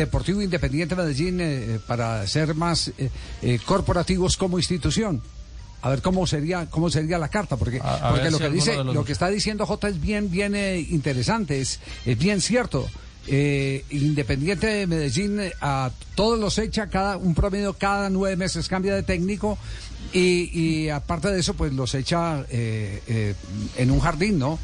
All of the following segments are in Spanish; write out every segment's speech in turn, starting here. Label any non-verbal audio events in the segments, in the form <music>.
Deportivo Independiente Medellín eh, para ser más corporativos como institución. A ver cómo sería cómo sería la carta, porque, porque lo que dice, lo que está diciendo J es bien bien interesante, es, es bien cierto. Independiente de Medellín a todos los echa cada un promedio cada nueve meses cambia de técnico y, aparte de eso pues los echa en un jardín no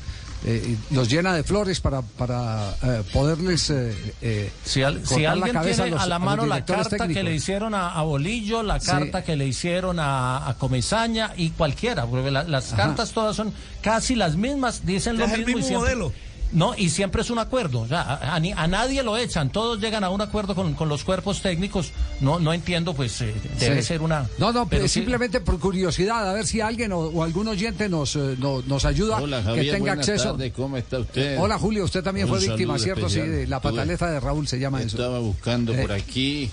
eh, los llena de flores para, para eh, poderles eh, si, alguien tiene a, la mano la carta que le hicieron a, Bolillo, la carta que le hicieron a, Comesaña y cualquiera, porque las cartas todas son casi las mismas, dicen lo mismo. y modelo. No, y siempre es un acuerdo. a, nadie lo echan, todos llegan a un acuerdo con, los cuerpos técnicos. No, no entiendo, pues eh, debe ser una. No, no, pero simplemente por curiosidad, a ver si alguien o, algún oyente nos, eh, nos ayuda, Hola, que tenga acceso. Tarde, ¿Cómo está usted? Hola, Julio, usted también fue víctima, ¿cierto? Sí, de la pataleta de Raúl se llama eso. Estaba buscando por eh. aquí.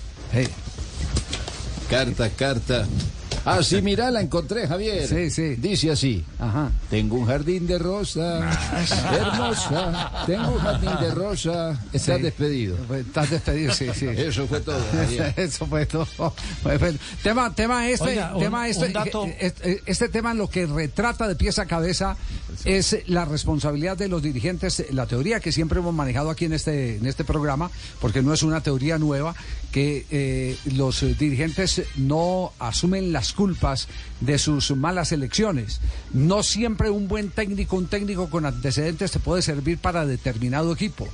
Carta, carta. <laughs> Ah, sí, mira, la encontré, Javier. Sí, sí. Dice así. Ajá. Tengo un jardín de rosa, <laughs> hermosa. Tengo un jardín de rosa. Estás despedido. Pues, estás despedido, sí, sí. Eso fue todo. <laughs> Eso fue todo. Tema, tema este, tema este, este, este, tema lo que retrata de pieza a cabeza es la responsabilidad de los dirigentes, la teoría que siempre hemos manejado aquí en este, en este programa, porque no es una teoría nueva, que eh, los dirigentes no asumen las culpas de sus malas elecciones. No siempre un buen técnico, un técnico con antecedentes te puede servir para determinado equipo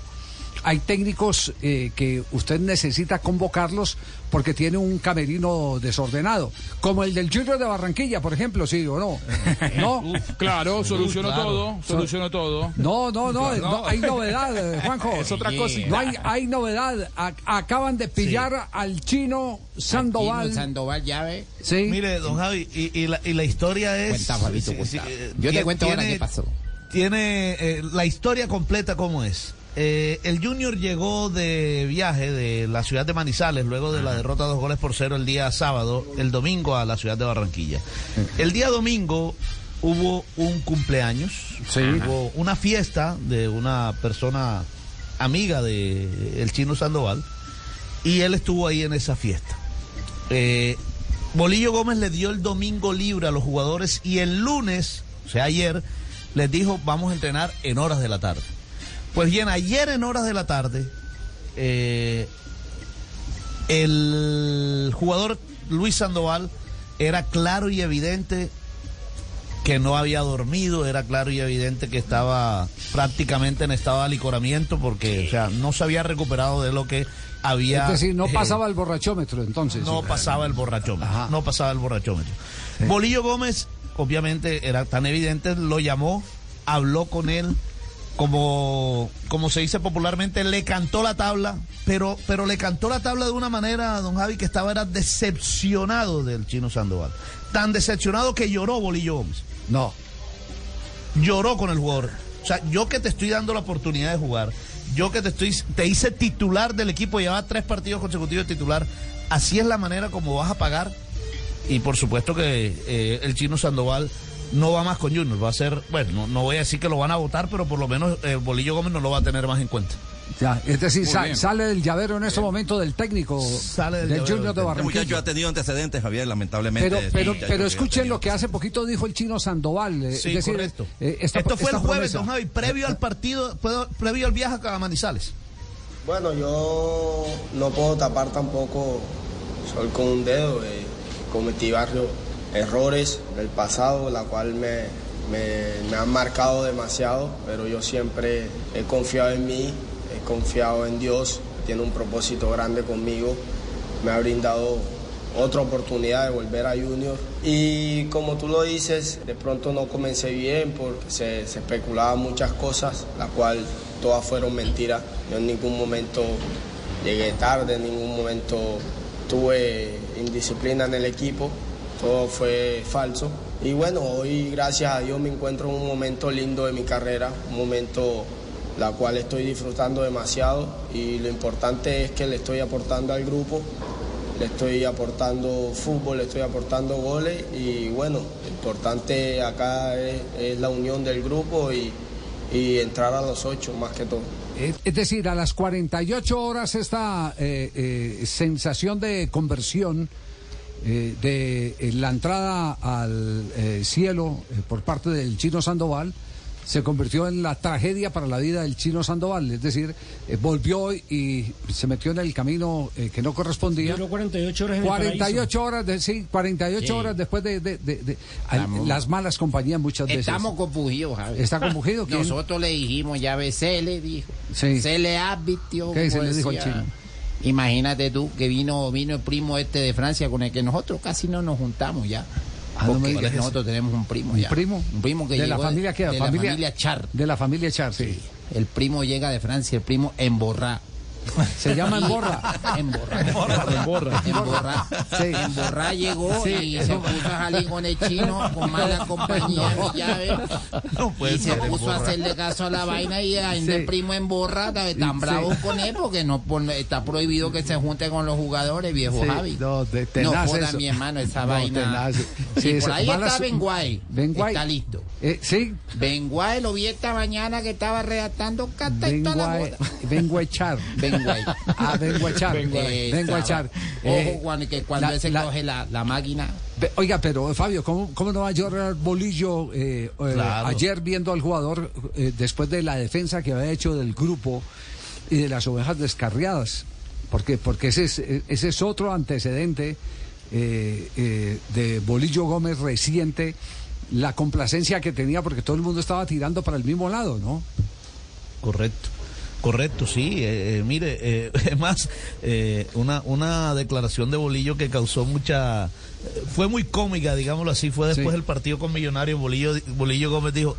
hay técnicos eh, que usted necesita convocarlos porque tiene un camerino desordenado, como el del Junior de Barranquilla, por ejemplo, sí o no. ¿No? <laughs> claro, solucionó todo, solucionó todo. No, no, no, hay novedad, eh, <laughs> Juanjo. Es otra cosa. No hay, hay novedad. acaban de pillar al chino Sandoval. Sandoval llave. Sí. Mire, don Javi, y, la, y la, historia es... Yo te cuento ahora qué pasó. Tiene eh, la historia completa cómo es. Eh, el Junior llegó de viaje de la ciudad de Manizales luego de la derrota dos goles por cero el día sábado, el domingo a la ciudad de Barranquilla. El día domingo hubo un cumpleaños, hubo una fiesta de una persona amiga de el chino Sandoval y él estuvo ahí en esa fiesta. Eh, Bolillo Gómez le dio el domingo libre a los jugadores y el lunes, o sea ayer, les dijo vamos a entrenar en horas de la tarde. Pues bien, ayer en horas de la tarde, eh, el jugador Luis Sandoval era claro y evidente que no había dormido, era claro y evidente que estaba prácticamente en estado de alicoramiento porque, o sea, no se había recuperado de lo que había... Es decir, no eh, pasaba el borrachómetro entonces. No pasaba el borrachómetro, no pasaba el borrachómetro. Bolillo Gómez, obviamente era tan evidente, lo llamó, habló con él, como, como se dice popularmente, le cantó la tabla, pero, pero le cantó la tabla de una manera, don Javi, que estaba era decepcionado del chino Sandoval. Tan decepcionado que lloró Bolillo Gómez. No. Lloró con el jugador. O sea, yo que te estoy dando la oportunidad de jugar, yo que te estoy, te hice titular del equipo, lleva tres partidos consecutivos de titular, así es la manera como vas a pagar. Y por supuesto que eh, el chino Sandoval no va más con Junior, va a ser, bueno, no, voy a decir que lo van a votar, pero por lo menos eh, Bolillo Gómez no lo va a tener más en cuenta. Ya, es decir, sale del llavero en este momento del técnico sale del, Junior de Barranquilla. Este muchacho ha tenido antecedentes, Javier, lamentablemente. Pero, pero, pero escuchen lo que hace poquito dijo el chino Sandoval. Eh, sí, correcto. Eh, Esto fue el jueves, don Javi, previo al partido, previo al viaje a Manizales. Bueno, yo no puedo tapar tampoco sol con un dedo. cometí barrio errores del pasado, la cual me, me, han marcado demasiado, pero yo siempre he confiado en mí, he confiado en Dios, tiene un propósito grande conmigo, me ha brindado otra oportunidad de volver a Junior. Y como tú lo dices, de pronto no comencé bien porque se, se especulaban muchas cosas, la cual todas fueron mentiras. Yo en ningún momento llegué tarde, en ningún momento tuve indisciplina en el equipo todo fue falso. Y bueno, hoy gracias a Dios me encuentro en un momento lindo de mi carrera, un momento la cual estoy disfrutando demasiado y lo importante es que le estoy aportando al grupo, le estoy aportando fútbol, le estoy aportando goles y bueno, lo importante acá es, la unión del grupo y, y entrar a los ocho más que todo. Es decir, a las 48 horas esta eh, eh, sensación de conversión eh, de la entrada al cielo por parte del chino Sandoval se convirtió en la tragedia para la vida del chino Sandoval. Es decir, eh, volvió y se metió en el camino eh, que no correspondía. Duró 48 horas en 48 horas, de, sí, 48 horas después de, las malas compañías muchas veces. Estamos confundidos, Javier. ¿Está confundido? Nosotros le dijimos, ya ves, se le dijo. Se le advirtió. ¿Qué se le dijo al chino? Imagínate tú que vino, vino el primo este de Francia con el que nosotros casi no nos juntamos ya. Ah, nosotros tenemos un primo ya. ¿Un primo? Un primo que ¿De la familia qué? De familia, la familia Char. De la familia Char, sí. El primo llega de Francia, el primo emborrá. Se llama Emborra. Emborra. Emborra. Emborra. Sí. Emborra llegó y se puso a salir con el chino, con mala compañía, mi llave. No puede y se puso a hacerle caso a la vaina y a el primo Emborra tan bravo con él porque no está prohibido que se junte con los jugadores, viejo Javi. No, de, no joda mi hermano esa vaina. Sí, por ahí está Benguay. Benguay. Está listo. Eh, sí. Benguay lo vi esta mañana que estaba redactando carta y toda la boda. Benguay Char. Ah, vengo a echar. vengo a echar. Ojo, eh, Juan, que cuando se coge la, la, máquina. Oiga, pero Fabio, ¿cómo, cómo no va a llorar Bolillo eh, eh, ayer viendo al jugador después de la defensa que había hecho del grupo y de las ovejas descarriadas? Porque, porque ese, es, ese es otro antecedente de Bolillo Gómez reciente, la complacencia que tenía porque todo el mundo estaba tirando para el mismo lado, ¿no? Correcto. Correcto, sí. Eh, eh, mire, eh, <laughs> es más, una, una declaración de Bolillo que causó mucha... fue muy cómica, digámoslo así. Fue después del partido con Millonarios. Bolillo, Bolillo Gómez dijo,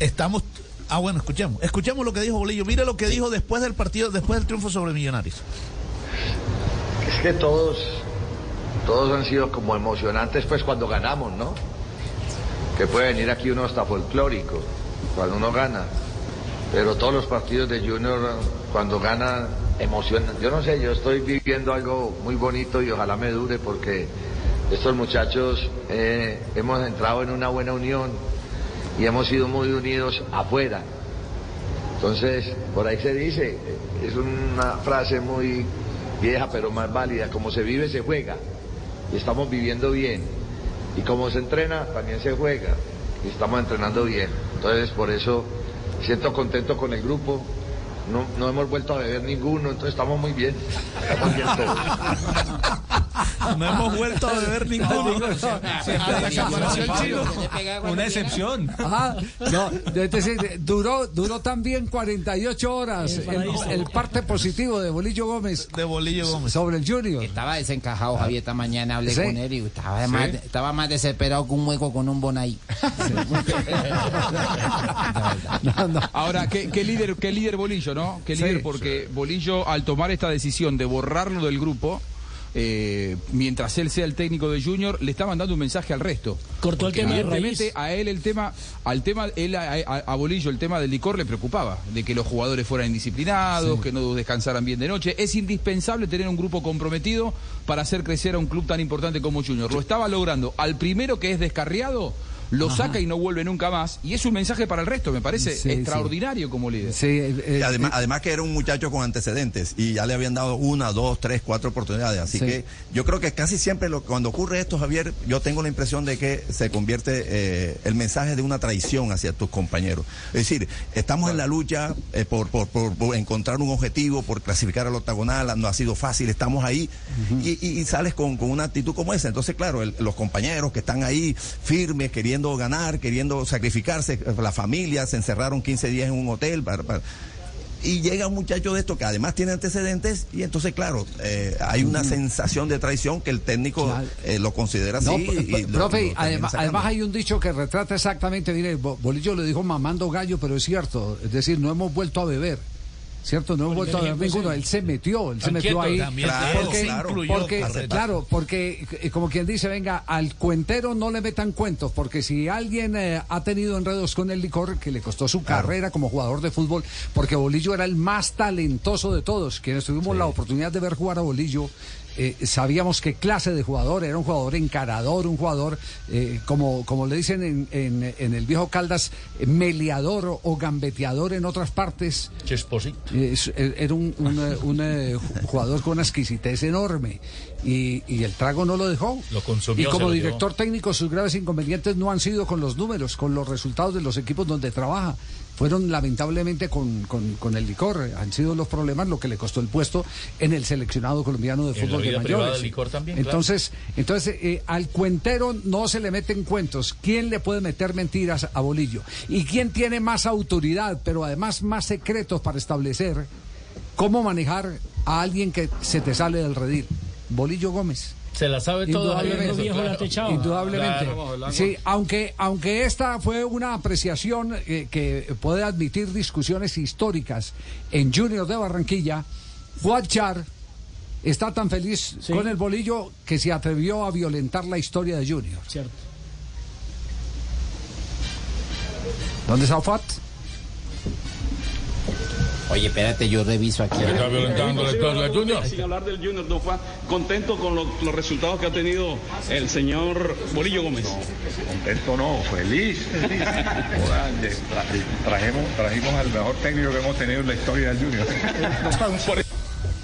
estamos... Ah, bueno, escuchemos. Escuchemos lo que dijo Bolillo. Mire lo que dijo después del partido, después del triunfo sobre Millonarios. Es que todos, todos han sido como emocionantes pues cuando ganamos, ¿no? Que puede venir aquí uno hasta folclórico, cuando uno gana pero todos los partidos de Junior cuando ganan emocionan. Yo no sé, yo estoy viviendo algo muy bonito y ojalá me dure porque estos muchachos eh, hemos entrado en una buena unión y hemos sido muy unidos afuera. Entonces, por ahí se dice, es una frase muy vieja pero más válida, como se vive se juega y estamos viviendo bien. Y como se entrena, también se juega y estamos entrenando bien. Entonces, por eso siento contento con el grupo. No, no hemos vuelto a beber ninguno, entonces estamos muy bien. No hemos vuelto a beber ninguno. Una excepción. Ajá. No, duró, duró también 48 horas el, parte positivo de Bolillo Gómez. De Bolillo Gómez. Sobre el Junior. Estaba desencajado, Javier. Esta mañana hablé con él y estaba, más, estaba más desesperado que un hueco con un bonai. <laughs> Ahora, ¿qué, líder, qué líder Bolillo, ¿no? Qué líder, porque Bolillo, al tomar esta decisión de borrarlo del grupo, eh, mientras él sea el técnico de Junior, le está mandando un mensaje al resto. Cortó el tema de a él el tema, al tema, él a, Bolillo el tema del licor le preocupaba, de que los jugadores fueran indisciplinados, que no descansaran bien de noche. Es indispensable tener un grupo comprometido para hacer crecer a un club tan importante como Junior. Lo estaba logrando. Al primero que es descarriado, lo saca y no vuelve nunca más. Y es un mensaje para el resto, me parece extraordinario como líder. Eh, eh, además, eh, además que era un muchacho con antecedentes y ya le habían dado una, dos, tres, cuatro oportunidades. Así que yo creo que casi siempre lo, cuando ocurre esto, Javier, yo tengo la impresión de que se convierte el mensaje de una traición hacia tus compañeros. Es decir, estamos en la lucha por, por, encontrar un objetivo, por clasificar al octagonal, no ha sido fácil, estamos ahí y, sales con, una actitud como esa. Entonces, claro, los compañeros que están ahí firmes, queriendo ganar, queriendo sacrificarse, la familia, se encerraron 15 días en un hotel y llega un muchacho de esto que además tiene antecedentes y entonces claro eh, hay una sensación de traición que el técnico eh, lo considera así y profe además, además hay un dicho que retrata exactamente mire Bolillo le dijo mamando gallo pero es cierto es decir no hemos vuelto a beber ¿cierto? No hemos vuelto a ver ninguno. Él se metió, él se metió ahí. porque, porque claro, porque eh, como quien dice, venga, al cuentero no le metan cuentos, porque si alguien eh, ha tenido enredos con el licor, que le costó su carrera como jugador de fútbol, porque Bolillo era el más talentoso de todos, quienes tuvimos la oportunidad de ver jugar a Bolillo eh, sabíamos qué clase de jugador, era un jugador encarador, un jugador, eh, como, como le dicen en, en, el viejo Caldas, meleador o gambeteador en otras partes. era un, un, jugador con una exquisitez enorme y, y, el trago no lo dejó. Lo consumió, y como director técnico sus graves inconvenientes no han sido con los números, con los resultados de los equipos donde trabaja fueron lamentablemente con, con, el licor. Han sido los problemas lo que le costó el puesto en el seleccionado colombiano de fútbol de mayores. entonces, entonces eh, al cuentero no se le meten cuentos. ¿Quién le puede meter mentiras a Bolillo? ¿Y quién tiene más autoridad, pero además más secretos para establecer cómo manejar a alguien que se te sale del redil? Bolillo Gómez. Se la sabe todo. Indudablemente. sí, aunque, aunque esta fue una apreciación eh, que puede admitir discusiones históricas en Junior de Barranquilla, Char está tan feliz con el bolillo que se atrevió a violentar la historia de Junior. Cierto. ¿Dónde está Fuad? Oye, espérate, yo reviso aquí. Está violentando la historia Junior. Sin hablar del Junior, don Juan, contento con los, resultados que ha tenido el señor Bolillo Gómez. contento no, feliz. trajimos, trajimos al mejor técnico que hemos tenido en la historia del Junior. <laughs>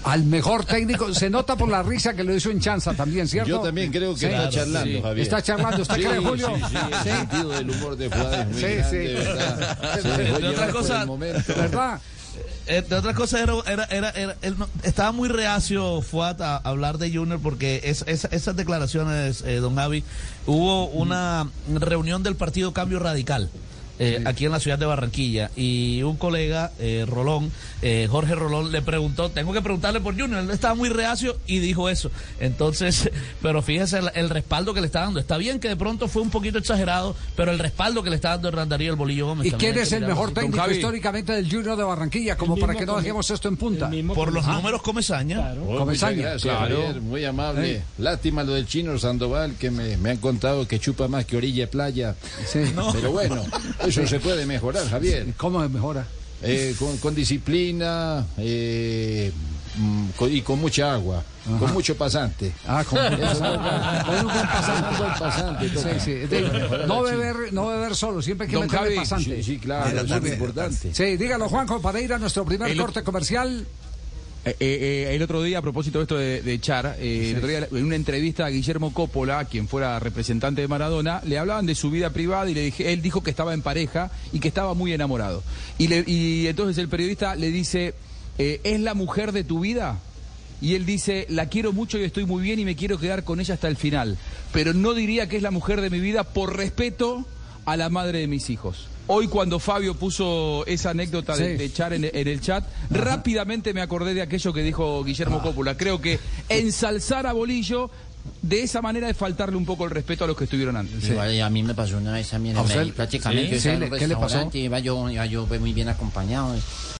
al mejor técnico. Se nota por la risa que lo hizo en Chanza también, ¿cierto? Yo también creo que está charlando, Javier. Está charlando, ¿usted cree, Julio? Sí, sí, el sentido del humor de Juárez muy sí, grande, <laughs> sí. ¿verdad? Se otra cosa, ¿verdad? Eh, de otras cosas, era, era, era, estaba muy reacio Fuat a hablar de Junior porque es, esas declaraciones, eh, don Javi, hubo una reunión del partido Cambio Radical. Eh, aquí en la ciudad de Barranquilla. Y un colega, eh, Rolón, eh, Jorge Rolón, le preguntó, tengo que preguntarle por Junior, él estaba muy reacio y dijo eso. Entonces, <laughs> pero fíjese el, respaldo que le está dando. Está bien que de pronto fue un poquito exagerado, pero el respaldo que le está dando Hernandarío el Bolillo Gómez. ¿Y quién es el mejor técnico históricamente del Junior de Barranquilla? Como para que no dejemos esto en punta. Por los números Comesaña. Claro. Oh, Comesaña. claro. muy amable. Lástima lo del chino Sandoval, que me, me, han contado que chupa más que orilla y playa. Sí. Pero bueno. <laughs> Eso se puede mejorar, Javier. ¿Cómo se mejora? Eh, con, disciplina eh, mm, y con mucha agua, con mucho pasante. Ah, con, un buen pasante. no, beber, no beber solo, siempre hay que meterle pasante. Sí, claro, es muy importante. Sí, dígalo, Juanjo, para ir a nuestro primer corte comercial. Eh, eh, eh, el otro día, a propósito de esto de, Char, el otro día en una entrevista a Guillermo Coppola, quien fuera representante de Maradona, le hablaban de su vida privada y le dije, él dijo que estaba en pareja y que estaba muy enamorado. Y, y entonces el periodista le dice, ¿es la mujer de tu vida? Y él dice, la quiero mucho y estoy muy bien y me quiero quedar con ella hasta el final. Pero no diría que es la mujer de mi vida por respeto a la madre de mis hijos. Hoy cuando Fabio puso esa anécdota de, echar en, el chat, rápidamente me acordé de aquello que dijo Guillermo ah. Cópula. Creo que ensalzar a Bolillo de esa manera es faltarle un poco el respeto a los que estuvieron antes. a mí me pasó una vez a mí en prácticamente. ¿Qué le pasó? Iba yo, iba yo muy bien acompañado.